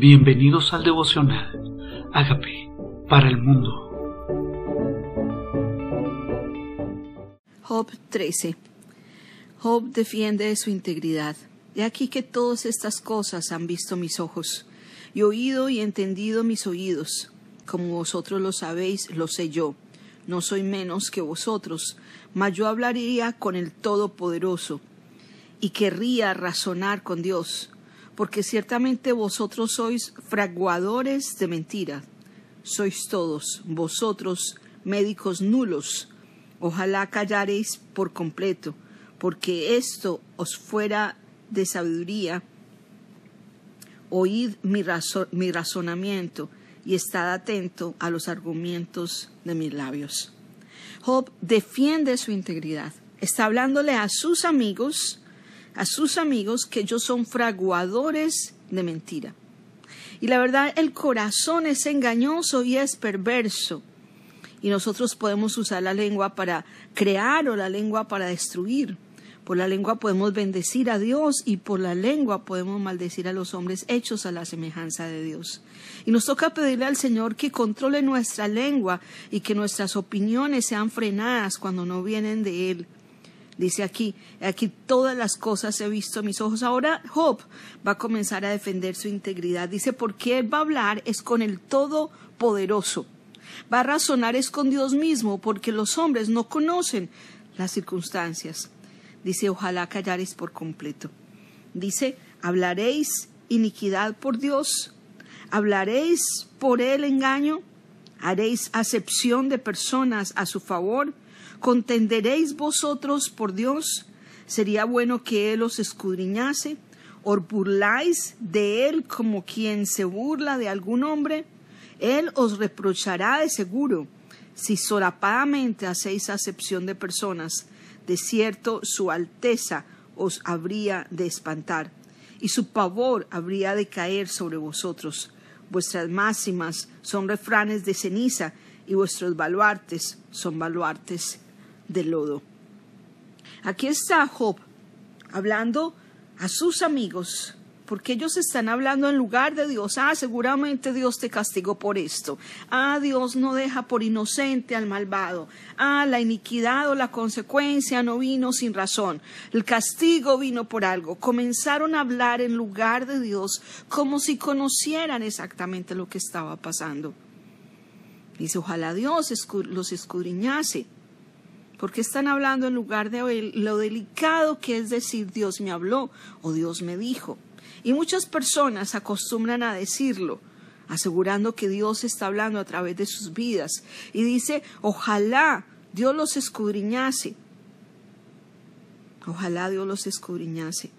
Bienvenidos al devocional. Hágame para el mundo. Job 13. Job defiende su integridad. He aquí que todas estas cosas han visto mis ojos, y oído y entendido mis oídos. Como vosotros lo sabéis, lo sé yo. No soy menos que vosotros, mas yo hablaría con el Todopoderoso, y querría razonar con Dios porque ciertamente vosotros sois fraguadores de mentira. Sois todos, vosotros, médicos nulos. Ojalá callaréis por completo, porque esto os fuera de sabiduría. Oíd mi, mi razonamiento y estad atento a los argumentos de mis labios. Job defiende su integridad. Está hablándole a sus amigos a sus amigos que ellos son fraguadores de mentira. Y la verdad, el corazón es engañoso y es perverso. Y nosotros podemos usar la lengua para crear o la lengua para destruir. Por la lengua podemos bendecir a Dios y por la lengua podemos maldecir a los hombres hechos a la semejanza de Dios. Y nos toca pedirle al Señor que controle nuestra lengua y que nuestras opiniones sean frenadas cuando no vienen de Él. Dice aquí, aquí todas las cosas he visto a mis ojos. Ahora Job va a comenzar a defender su integridad. Dice, porque él va a hablar es con el Todopoderoso. Va a razonar es con Dios mismo, porque los hombres no conocen las circunstancias. Dice, ojalá callaréis por completo. Dice, hablaréis iniquidad por Dios, hablaréis por él engaño, haréis acepción de personas a su favor, ¿Contenderéis vosotros por Dios? ¿Sería bueno que Él os escudriñase? ¿Os burláis de Él como quien se burla de algún hombre? Él os reprochará de seguro si solapadamente hacéis acepción de personas. De cierto, su alteza os habría de espantar, y su pavor habría de caer sobre vosotros. Vuestras máximas son refranes de ceniza, y vuestros baluartes son baluartes de lodo. Aquí está Job hablando a sus amigos, porque ellos están hablando en lugar de Dios. Ah, seguramente Dios te castigó por esto. Ah, Dios no deja por inocente al malvado. Ah, la iniquidad o la consecuencia no vino sin razón. El castigo vino por algo. Comenzaron a hablar en lugar de Dios como si conocieran exactamente lo que estaba pasando. Dice, ojalá Dios los escudriñase porque están hablando en lugar de lo delicado que es decir Dios me habló o Dios me dijo. Y muchas personas acostumbran a decirlo, asegurando que Dios está hablando a través de sus vidas. Y dice, ojalá Dios los escudriñase. Ojalá Dios los escudriñase.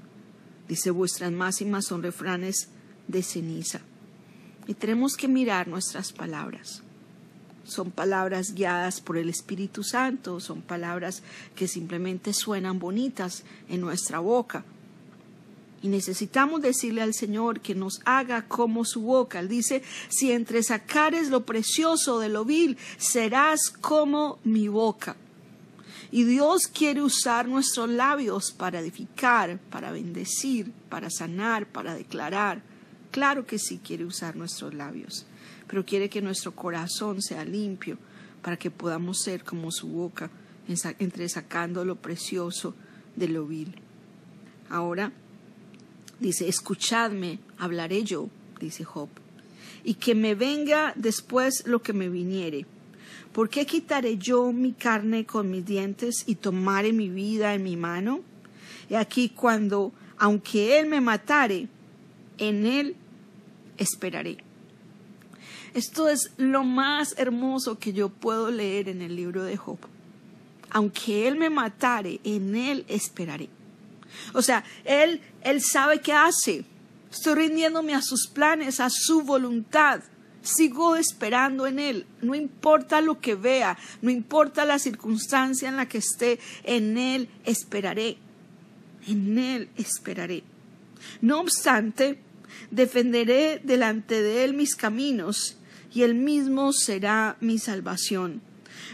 Dice, vuestras máximas son refranes de ceniza. Y tenemos que mirar nuestras palabras son palabras guiadas por el Espíritu Santo, son palabras que simplemente suenan bonitas en nuestra boca. Y necesitamos decirle al Señor que nos haga como su boca. Él dice, si entre sacares lo precioso de lo vil, serás como mi boca. Y Dios quiere usar nuestros labios para edificar, para bendecir, para sanar, para declarar. Claro que sí quiere usar nuestros labios pero quiere que nuestro corazón sea limpio para que podamos ser como su boca, entre sacando lo precioso de lo vil. Ahora dice, escuchadme, hablaré yo, dice Job, y que me venga después lo que me viniere. ¿Por qué quitaré yo mi carne con mis dientes y tomaré mi vida en mi mano? Y aquí cuando, aunque él me matare, en él esperaré. Esto es lo más hermoso que yo puedo leer en el libro de Job. Aunque Él me matare, en Él esperaré. O sea, Él, Él sabe qué hace. Estoy rindiéndome a sus planes, a su voluntad. Sigo esperando en Él. No importa lo que vea, no importa la circunstancia en la que esté, en Él esperaré. En Él esperaré. No obstante, defenderé delante de Él mis caminos y él mismo será mi salvación,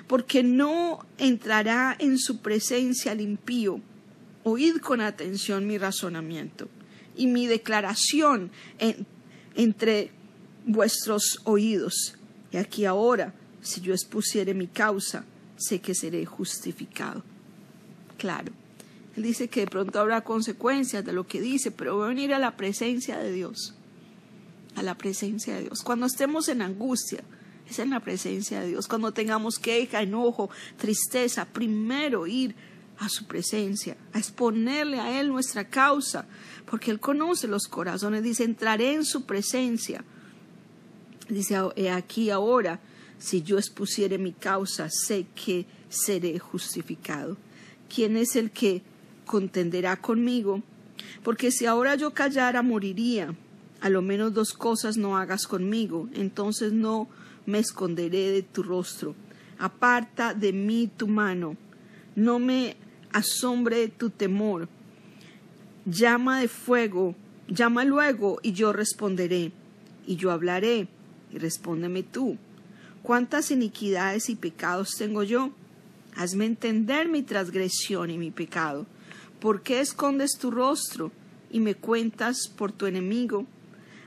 porque no entrará en su presencia el impío. Oíd con atención mi razonamiento y mi declaración entre vuestros oídos. Y aquí ahora, si yo expusiere mi causa, sé que seré justificado. Claro, él dice que de pronto habrá consecuencias de lo que dice, pero voy a venir a la presencia de Dios, a la presencia de Dios. Cuando estemos en angustia, es en la presencia de Dios. Cuando tengamos queja, enojo, tristeza, primero ir a su presencia, a exponerle a Él nuestra causa, porque Él conoce los corazones. Dice, entraré en su presencia. Dice, he aquí ahora, si yo expusiere mi causa, sé que seré justificado. ¿Quién es el que contenderá conmigo? Porque si ahora yo callara, moriría. A lo menos dos cosas no hagas conmigo, entonces no me esconderé de tu rostro. Aparta de mí tu mano. No me asombre tu temor. Llama de fuego, llama luego y yo responderé, y yo hablaré, y respóndeme tú. ¿Cuántas iniquidades y pecados tengo yo? Hazme entender mi transgresión y mi pecado. ¿Por qué escondes tu rostro y me cuentas por tu enemigo?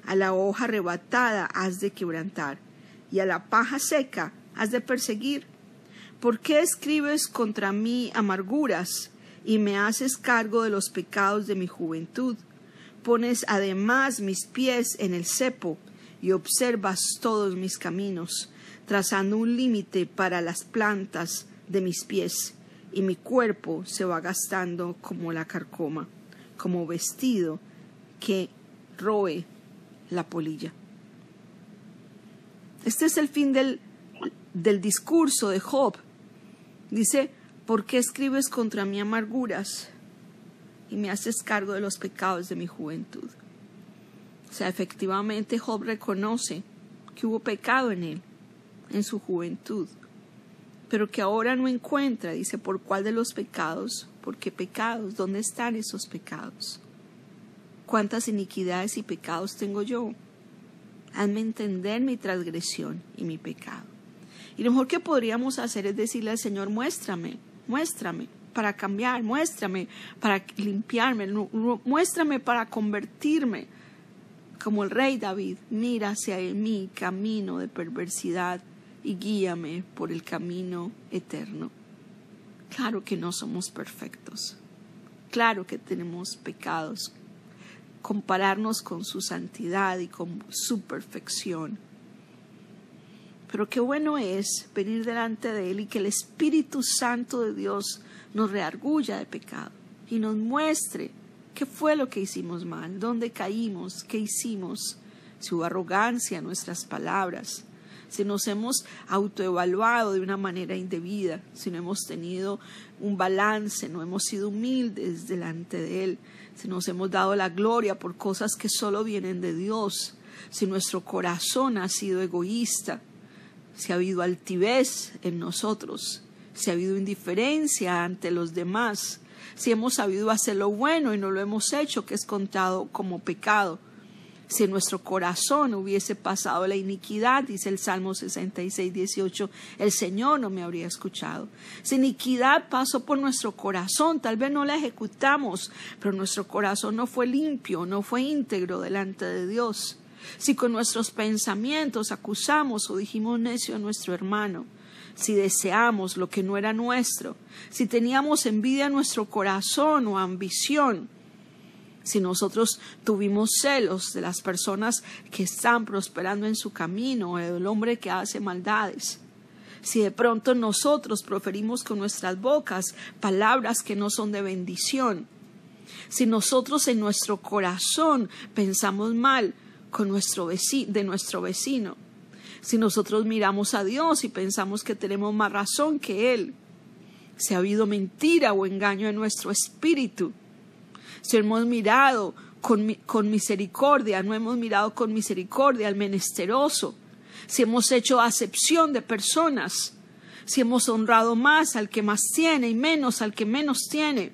A la hoja arrebatada has de quebrantar, y a la paja seca has de perseguir. ¿Por qué escribes contra mí amarguras y me haces cargo de los pecados de mi juventud? Pones además mis pies en el cepo y observas todos mis caminos, trazando un límite para las plantas de mis pies, y mi cuerpo se va gastando como la carcoma, como vestido que roe la polilla. Este es el fin del, del discurso de Job Dice, ¿por qué escribes contra mí amarguras y me haces cargo de los pecados de mi juventud? O sea, efectivamente Job reconoce que hubo pecado en él, en su juventud, pero que ahora no encuentra, dice, ¿por cuál de los pecados? ¿Por qué pecados? ¿Dónde están esos pecados? ¿Cuántas iniquidades y pecados tengo yo? Hazme entender mi transgresión y mi pecado. Y lo mejor que podríamos hacer es decirle al Señor, muéstrame, muéstrame para cambiar, muéstrame para limpiarme, muéstrame para convertirme como el rey David. Mira hacia mi camino de perversidad y guíame por el camino eterno. Claro que no somos perfectos. Claro que tenemos pecados. Compararnos con su santidad y con su perfección. Pero qué bueno es venir delante de Él y que el Espíritu Santo de Dios nos reargulla de pecado y nos muestre qué fue lo que hicimos mal, dónde caímos, qué hicimos, si hubo arrogancia nuestras palabras, si nos hemos autoevaluado de una manera indebida, si no hemos tenido un balance, no hemos sido humildes delante de Él, si nos hemos dado la gloria por cosas que solo vienen de Dios, si nuestro corazón ha sido egoísta, si ha habido altivez en nosotros, si ha habido indiferencia ante los demás, si hemos sabido hacer lo bueno y no lo hemos hecho, que es contado como pecado. Si nuestro corazón hubiese pasado la iniquidad, dice el Salmo 66, 18, el Señor no me habría escuchado. Si iniquidad pasó por nuestro corazón, tal vez no la ejecutamos, pero nuestro corazón no fue limpio, no fue íntegro delante de Dios si con nuestros pensamientos acusamos o dijimos necio a nuestro hermano, si deseamos lo que no era nuestro, si teníamos envidia en nuestro corazón o ambición, si nosotros tuvimos celos de las personas que están prosperando en su camino del hombre que hace maldades, si de pronto nosotros proferimos con nuestras bocas palabras que no son de bendición, si nosotros en nuestro corazón pensamos mal con nuestro vecino, de nuestro vecino. Si nosotros miramos a Dios y pensamos que tenemos más razón que Él, si ha habido mentira o engaño en nuestro espíritu, si hemos mirado con, misericordia, no hemos mirado con misericordia al menesteroso, si hemos hecho acepción de personas, si hemos honrado más al que más tiene y menos al que menos tiene,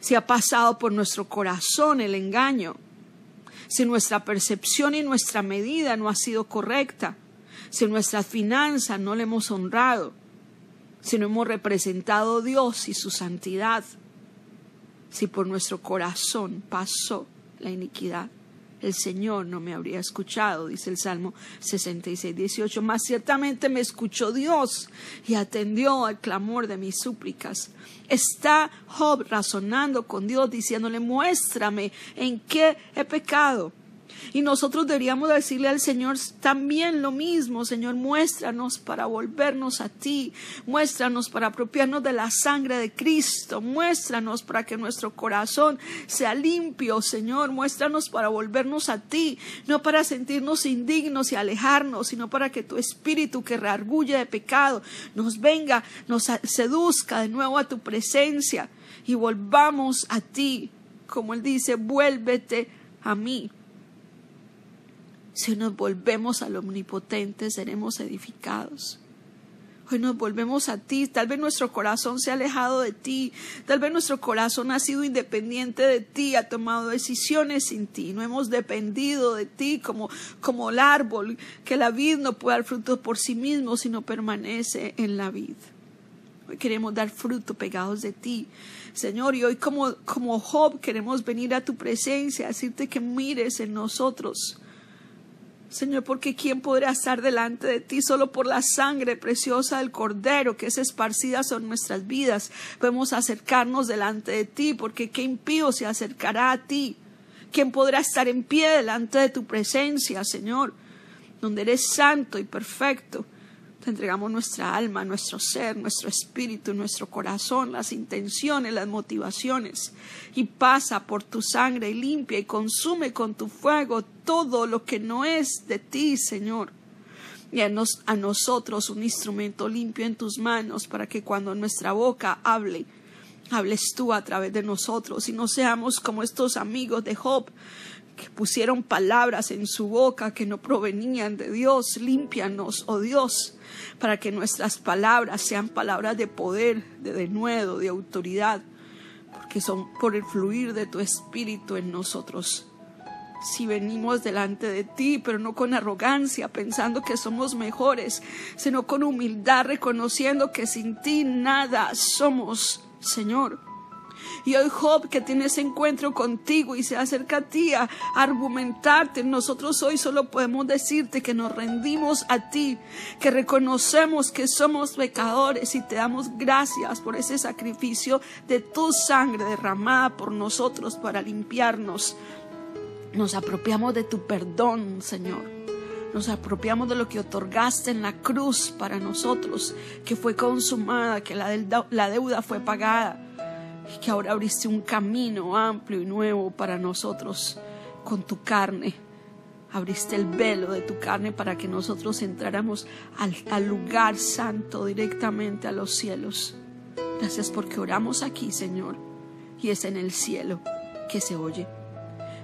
si ha pasado por nuestro corazón el engaño, si nuestra percepción y nuestra medida no ha sido correcta, si nuestra finanza no le hemos honrado, si no hemos representado a Dios y su santidad, si por nuestro corazón pasó la iniquidad, el Señor no me habría escuchado, dice el Salmo 66, 18. Mas ciertamente me escuchó Dios y atendió al clamor de mis súplicas. Está Job razonando con Dios, diciéndole, muéstrame en qué he pecado y nosotros deberíamos decirle al Señor también lo mismo, Señor, muéstranos para volvernos a ti, muéstranos para apropiarnos de la sangre de Cristo, muéstranos para que nuestro corazón sea limpio, Señor, muéstranos para volvernos a ti, no para sentirnos indignos y alejarnos, sino para que tu espíritu que reargulle de pecado nos venga, nos seduzca de nuevo a tu presencia y volvamos a ti, como él dice, vuélvete a mí. Si nos volvemos al omnipotente, seremos edificados. Hoy nos volvemos a ti. Tal vez nuestro corazón se ha alejado de ti. Tal vez nuestro corazón ha sido independiente de ti, ha tomado decisiones sin ti. No hemos dependido de ti como, como el árbol, que la vid no puede dar fruto por sí mismo, sino permanece en la vid. Hoy queremos dar fruto pegados de ti. Señor, y hoy como, como Job queremos venir a tu presencia, decirte que mires en nosotros Señor, porque ¿quién podrá estar delante de ti solo por la sangre preciosa del Cordero que es esparcida sobre nuestras vidas? Podemos acercarnos delante de ti, porque ¿qué impío se acercará a ti? ¿Quién podrá estar en pie delante de tu presencia, Señor, donde eres santo y perfecto? Entregamos nuestra alma, nuestro ser, nuestro espíritu, nuestro corazón, las intenciones, las motivaciones. Y pasa por tu sangre y limpia y consume con tu fuego todo lo que no es de ti, Señor. Y a, a nosotros un instrumento limpio en tus manos para que cuando nuestra boca hable, hables tú a través de nosotros y no seamos como estos amigos de Job que pusieron palabras en su boca que no provenían de Dios. Límpianos, oh Dios, para que nuestras palabras sean palabras de poder, de denuedo, de autoridad, porque son por el fluir de tu espíritu en nosotros. Si venimos delante de ti, pero no con arrogancia, pensando que somos mejores, sino con humildad, reconociendo que sin ti nada somos, Señor. Y hoy Job que tiene ese encuentro contigo y se acerca a ti a argumentarte, nosotros hoy solo podemos decirte que nos rendimos a ti, que reconocemos que somos pecadores y te damos gracias por ese sacrificio de tu sangre derramada por nosotros para limpiarnos. Nos apropiamos de tu perdón, Señor. Nos apropiamos de lo que otorgaste en la cruz para nosotros, que fue consumada, que la, deuda fue pagada y que ahora abriste un camino amplio y nuevo para nosotros con tu carne. Abriste el velo de tu carne para que nosotros entráramos al, al lugar santo directamente a los cielos. Gracias porque oramos aquí, Señor, y es en el cielo que se oye.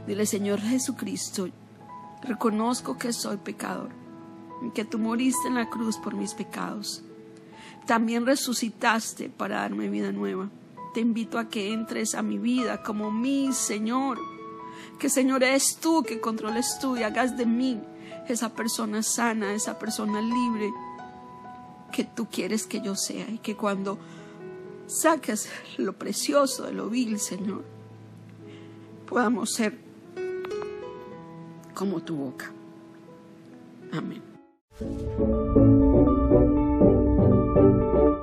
Dile, Señor Jesucristo, reconozco que soy pecador, que tú moriste en la cruz por mis pecados. También resucitaste para darme vida nueva te invito a que entres a mi vida como mi Señor. Que Señor eres tú, que controles tú y hagas de mí esa persona sana, esa persona libre que tú quieres que yo sea y que cuando saques lo precioso de lo vil, Señor, podamos ser como tu boca. Amén.